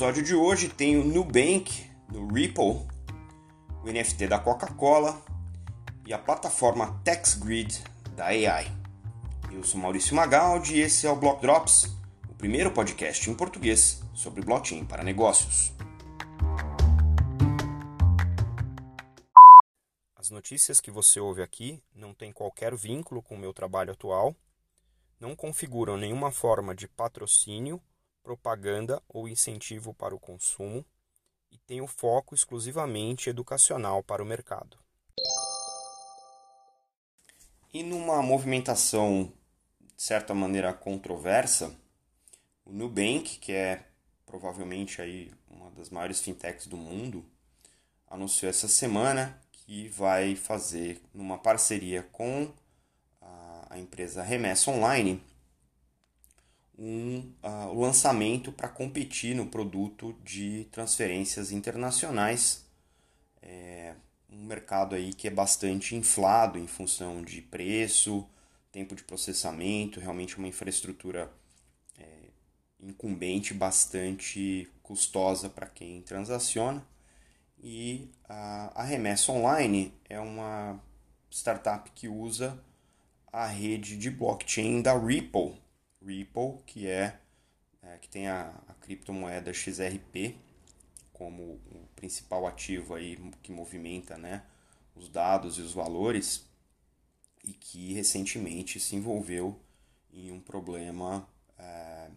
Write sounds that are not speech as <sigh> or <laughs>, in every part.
episódio de hoje tem o Nubank, do Ripple, o NFT da Coca-Cola e a plataforma TaxGrid da AI. Eu sou Maurício Magaldi e esse é o Block Drops, o primeiro podcast em português sobre blockchain para negócios. As notícias que você ouve aqui não têm qualquer vínculo com o meu trabalho atual, não configuram nenhuma forma de patrocínio propaganda ou incentivo para o consumo e tem o foco exclusivamente educacional para o mercado. E numa movimentação de certa maneira controversa, o Nubank, que é provavelmente aí uma das maiores fintechs do mundo, anunciou essa semana que vai fazer numa parceria com a empresa Remessa Online um uh, lançamento para competir no produto de transferências internacionais. É um mercado aí que é bastante inflado em função de preço, tempo de processamento, realmente uma infraestrutura é, incumbente bastante custosa para quem transaciona. E a, a Remessa Online é uma startup que usa a rede de blockchain da Ripple, Ripple, que é, é que tem a, a, criptomoeda XRP como o principal ativo aí que movimenta né, os dados e os valores e que recentemente se envolveu em um problema é,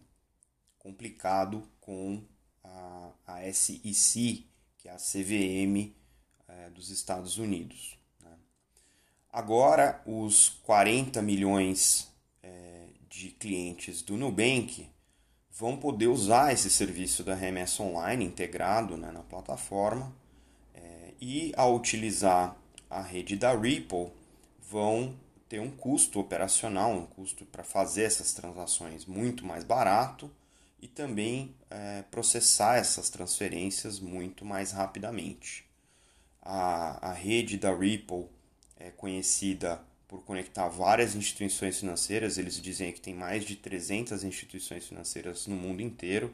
complicado com a, a SEC, que é a CVM é, dos Estados Unidos. Né. Agora, os 40 milhões de clientes do Nubank vão poder usar esse serviço da remessa online integrado né, na plataforma é, e ao utilizar a rede da Ripple vão ter um custo operacional, um custo para fazer essas transações muito mais barato e também é, processar essas transferências muito mais rapidamente. A, a rede da Ripple é conhecida por conectar várias instituições financeiras. Eles dizem que tem mais de 300 instituições financeiras no mundo inteiro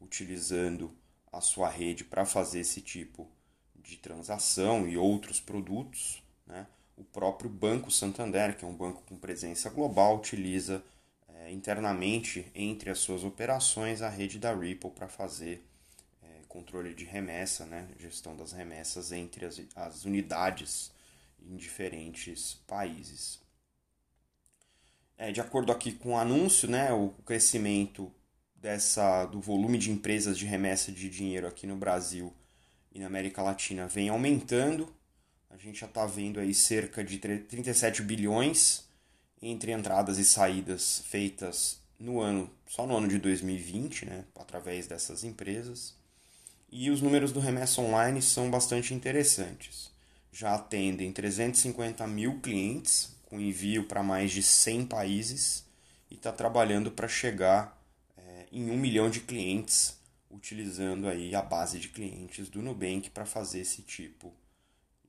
utilizando a sua rede para fazer esse tipo de transação e outros produtos. Né? O próprio Banco Santander, que é um banco com presença global, utiliza é, internamente entre as suas operações a rede da Ripple para fazer é, controle de remessa, né? gestão das remessas entre as, as unidades em diferentes países. É, de acordo aqui com o anúncio, né, o crescimento dessa, do volume de empresas de remessa de dinheiro aqui no Brasil e na América Latina vem aumentando. A gente já está vendo aí cerca de 37 bilhões entre entradas e saídas feitas no ano, só no ano de 2020, né, através dessas empresas. E os números do remessa online são bastante interessantes já atendem 350 mil clientes, com envio para mais de 100 países, e está trabalhando para chegar é, em um milhão de clientes, utilizando aí a base de clientes do Nubank para fazer esse tipo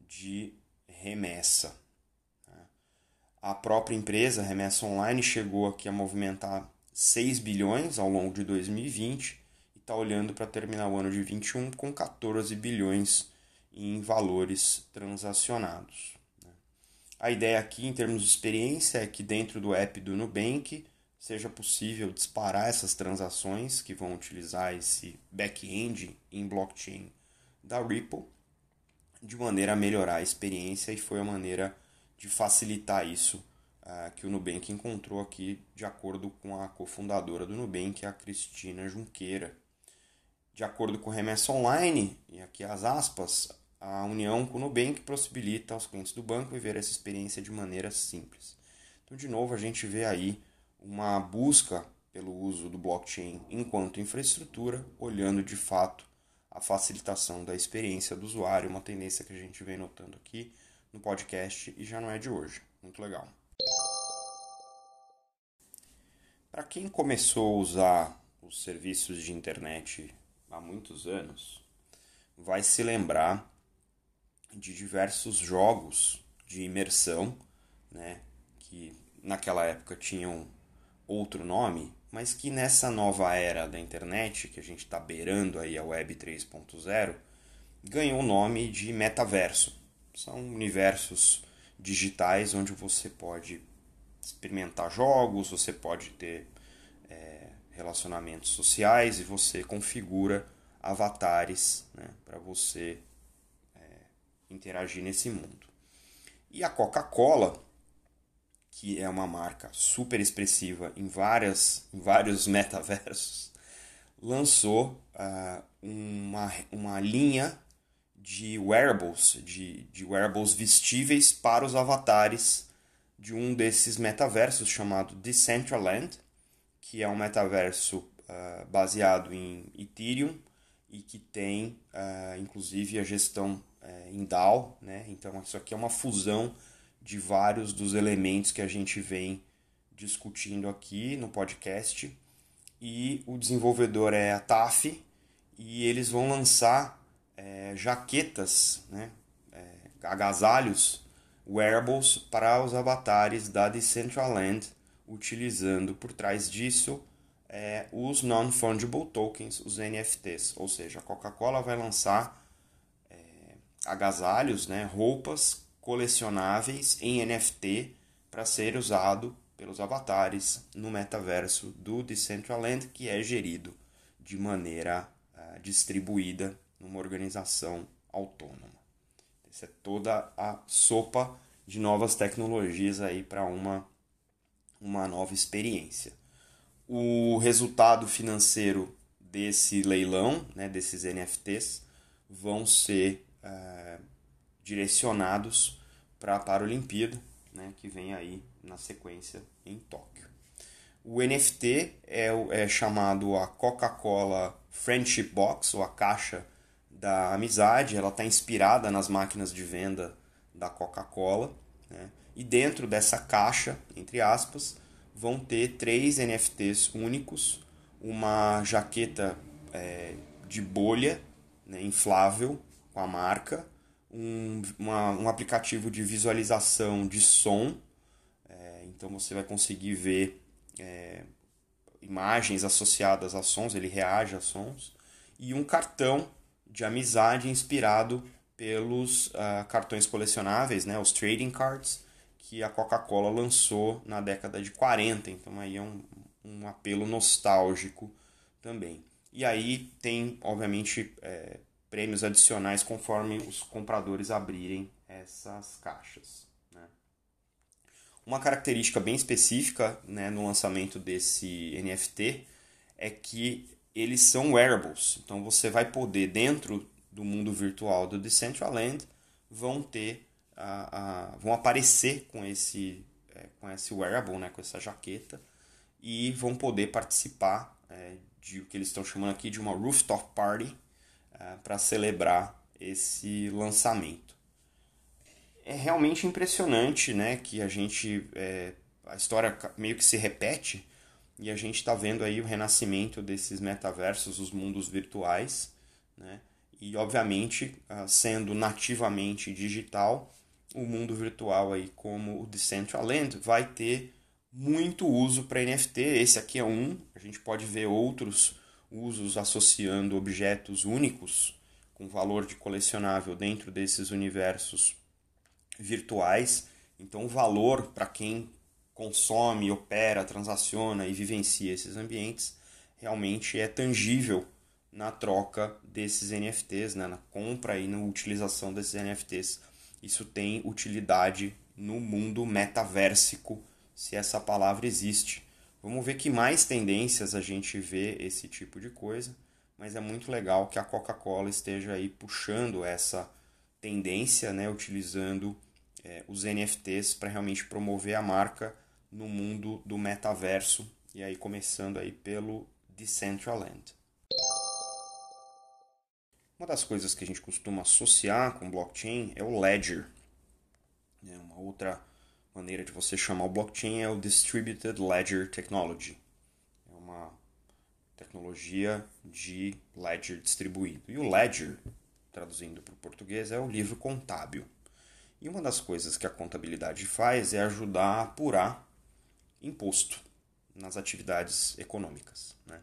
de remessa. Né? A própria empresa, Remessa Online, chegou aqui a movimentar 6 bilhões ao longo de 2020 e está olhando para terminar o ano de 2021 com 14 bilhões em valores transacionados. Né? A ideia aqui, em termos de experiência, é que dentro do app do Nubank seja possível disparar essas transações que vão utilizar esse back-end em blockchain da Ripple, de maneira a melhorar a experiência, e foi a maneira de facilitar isso uh, que o Nubank encontrou aqui, de acordo com a cofundadora do Nubank, a Cristina Junqueira. De acordo com o Remessa Online, e aqui as aspas, a união com o Nubank possibilita aos clientes do banco viver essa experiência de maneira simples. Então, de novo, a gente vê aí uma busca pelo uso do blockchain enquanto infraestrutura, olhando de fato a facilitação da experiência do usuário, uma tendência que a gente vem notando aqui no podcast e já não é de hoje. Muito legal. Para quem começou a usar os serviços de internet há muitos anos, vai se lembrar de diversos jogos de imersão, né, que naquela época tinham outro nome, mas que nessa nova era da internet, que a gente está beirando aí a Web 3.0, ganhou o nome de metaverso. São universos digitais onde você pode experimentar jogos, você pode ter é, relacionamentos sociais e você configura avatares né, para você interagir nesse mundo. E a Coca-Cola, que é uma marca super expressiva em, várias, em vários <laughs> metaversos, lançou uh, uma, uma linha de wearables, de, de wearables vestíveis para os avatares de um desses metaversos chamado Decentraland, que é um metaverso uh, baseado em Ethereum e que tem uh, inclusive a gestão uh, em DAO, né? Então isso aqui é uma fusão de vários dos elementos que a gente vem discutindo aqui no podcast. E o desenvolvedor é a TAF e eles vão lançar é, jaquetas, né? É, agasalhos, wearables para os avatares da Decentraland, utilizando por trás disso é, os Non-Fungible Tokens, os NFTs. Ou seja, a Coca-Cola vai lançar é, agasalhos, né, roupas colecionáveis em NFT para ser usado pelos avatares no metaverso do Decentraland, que é gerido de maneira uh, distribuída numa organização autônoma. Essa é toda a sopa de novas tecnologias aí para uma, uma nova experiência o resultado financeiro desse leilão, né, desses NFTs, vão ser é, direcionados para a Paralimpíada, né, que vem aí na sequência em Tóquio. O NFT é, é chamado a Coca-Cola Friendship Box, ou a caixa da amizade. Ela está inspirada nas máquinas de venda da Coca-Cola. Né? E dentro dessa caixa, entre aspas, vão ter três NFTs únicos, uma jaqueta é, de bolha né, inflável com a marca, um, uma, um aplicativo de visualização de som, é, então você vai conseguir ver é, imagens associadas a sons, ele reage a sons, e um cartão de amizade inspirado pelos uh, cartões colecionáveis, né, os trading cards, que a Coca-Cola lançou na década de 40, então aí é um, um apelo nostálgico também. E aí tem, obviamente, é, prêmios adicionais conforme os compradores abrirem essas caixas. Né? Uma característica bem específica né, no lançamento desse NFT é que eles são wearables. Então você vai poder, dentro do mundo virtual do Decentraland, vão ter a, a, vão aparecer com esse, é, com esse wearable, né, com essa jaqueta, e vão poder participar é, de o que eles estão chamando aqui de uma rooftop party é, para celebrar esse lançamento. É realmente impressionante né, que a gente. É, a história meio que se repete e a gente está vendo aí o renascimento desses metaversos, os mundos virtuais, né? e obviamente ah, sendo nativamente digital, o mundo virtual aí como o Decentraland vai ter muito uso para NFT. Esse aqui é um, a gente pode ver outros usos associando objetos únicos com valor de colecionável dentro desses universos virtuais. Então, o valor para quem consome, opera, transaciona e vivencia esses ambientes realmente é tangível na troca desses NFTs, né? na compra e na utilização desses NFTs isso tem utilidade no mundo metaversico, se essa palavra existe. Vamos ver que mais tendências a gente vê esse tipo de coisa, mas é muito legal que a Coca-Cola esteja aí puxando essa tendência, né, utilizando é, os NFTs para realmente promover a marca no mundo do metaverso e aí começando aí pelo Decentraland. Uma das coisas que a gente costuma associar com blockchain é o ledger. É uma outra maneira de você chamar o blockchain é o Distributed Ledger Technology. É uma tecnologia de ledger distribuído. E o ledger, traduzindo para o português, é o livro contábil. E uma das coisas que a contabilidade faz é ajudar a apurar imposto. nas atividades econômicas. Né?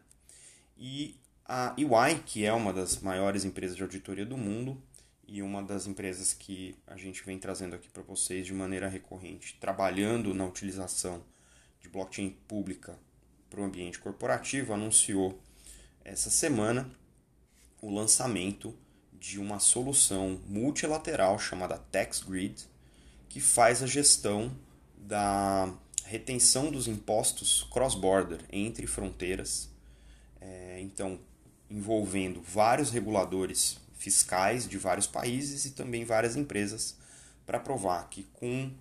E a EY, que é uma das maiores empresas de auditoria do mundo e uma das empresas que a gente vem trazendo aqui para vocês de maneira recorrente, trabalhando na utilização de blockchain pública para o ambiente corporativo, anunciou essa semana o lançamento de uma solução multilateral chamada TaxGrid, que faz a gestão da retenção dos impostos cross-border entre fronteiras. É, então, envolvendo vários reguladores fiscais de vários países e também várias empresas para provar que com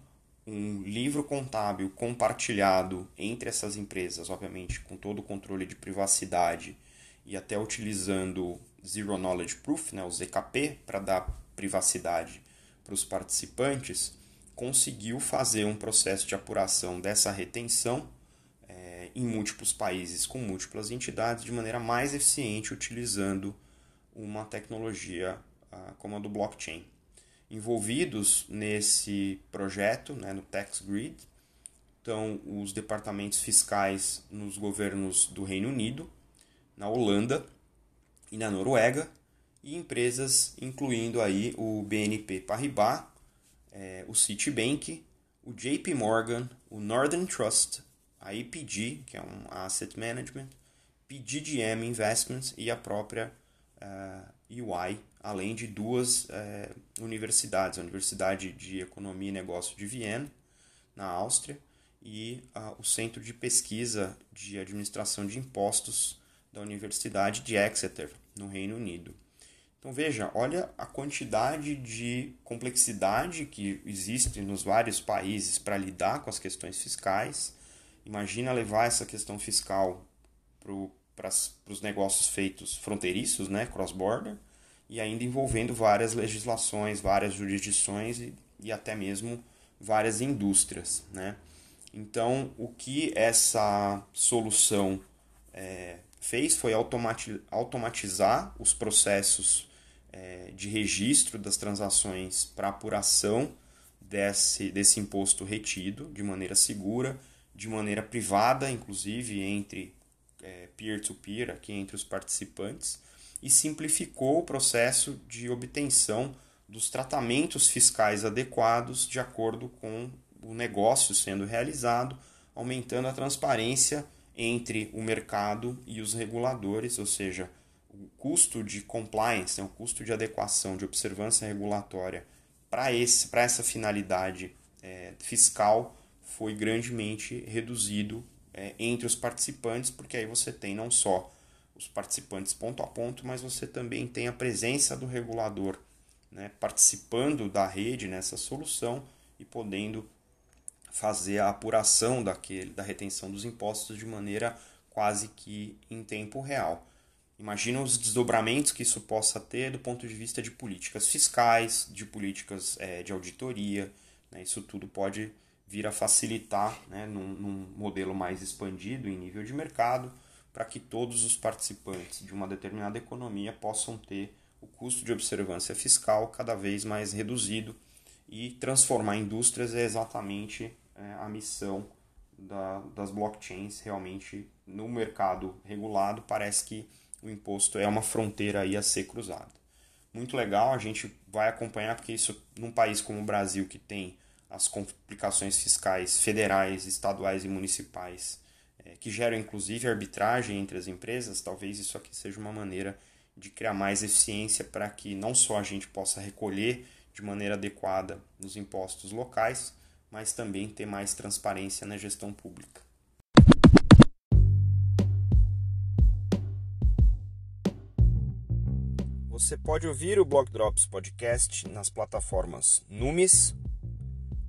um livro contábil compartilhado entre essas empresas, obviamente com todo o controle de privacidade e até utilizando Zero Knowledge Proof, né, o ZKP, para dar privacidade para os participantes, conseguiu fazer um processo de apuração dessa retenção em múltiplos países com múltiplas entidades de maneira mais eficiente utilizando uma tecnologia uh, como a do blockchain. Envolvidos nesse projeto, né, no Tax Grid, estão os departamentos fiscais nos governos do Reino Unido, na Holanda e na Noruega, e empresas incluindo aí o BNP Paribas, é, o Citibank, o JP Morgan, o Northern Trust, a EPG, que é um Asset Management, PGGM Investments e a própria uh, eh, UI, além de duas uh, universidades, a Universidade de Economia e Negócio de Viena, na Áustria, e uh, o Centro de Pesquisa de Administração de Impostos da Universidade de Exeter, no Reino Unido. Então veja, olha a quantidade de complexidade que existe nos vários países para lidar com as questões fiscais Imagina levar essa questão fiscal para os negócios feitos fronteiriços, né, cross-border, e ainda envolvendo várias legislações, várias jurisdições e, e até mesmo várias indústrias. Né? Então, o que essa solução é, fez foi automati automatizar os processos é, de registro das transações para apuração desse, desse imposto retido de maneira segura de maneira privada, inclusive entre é, peer-to-peer, -peer, aqui entre os participantes, e simplificou o processo de obtenção dos tratamentos fiscais adequados de acordo com o negócio sendo realizado, aumentando a transparência entre o mercado e os reguladores, ou seja, o custo de compliance, né, o custo de adequação, de observância regulatória para essa finalidade é, fiscal foi grandemente reduzido é, entre os participantes, porque aí você tem não só os participantes ponto a ponto, mas você também tem a presença do regulador né, participando da rede nessa solução e podendo fazer a apuração daquele, da retenção dos impostos de maneira quase que em tempo real. Imagina os desdobramentos que isso possa ter do ponto de vista de políticas fiscais, de políticas é, de auditoria. Né? Isso tudo pode vir a facilitar né, num, num modelo mais expandido em nível de mercado, para que todos os participantes de uma determinada economia possam ter o custo de observância fiscal cada vez mais reduzido e transformar indústrias é exatamente é, a missão da, das blockchains. Realmente no mercado regulado parece que o imposto é uma fronteira aí a ser cruzada. Muito legal a gente vai acompanhar porque isso num país como o Brasil que tem as complicações fiscais federais, estaduais e municipais, é, que geram inclusive arbitragem entre as empresas, talvez isso aqui seja uma maneira de criar mais eficiência para que não só a gente possa recolher de maneira adequada os impostos locais, mas também ter mais transparência na gestão pública. Você pode ouvir o Block Drops Podcast nas plataformas Numis,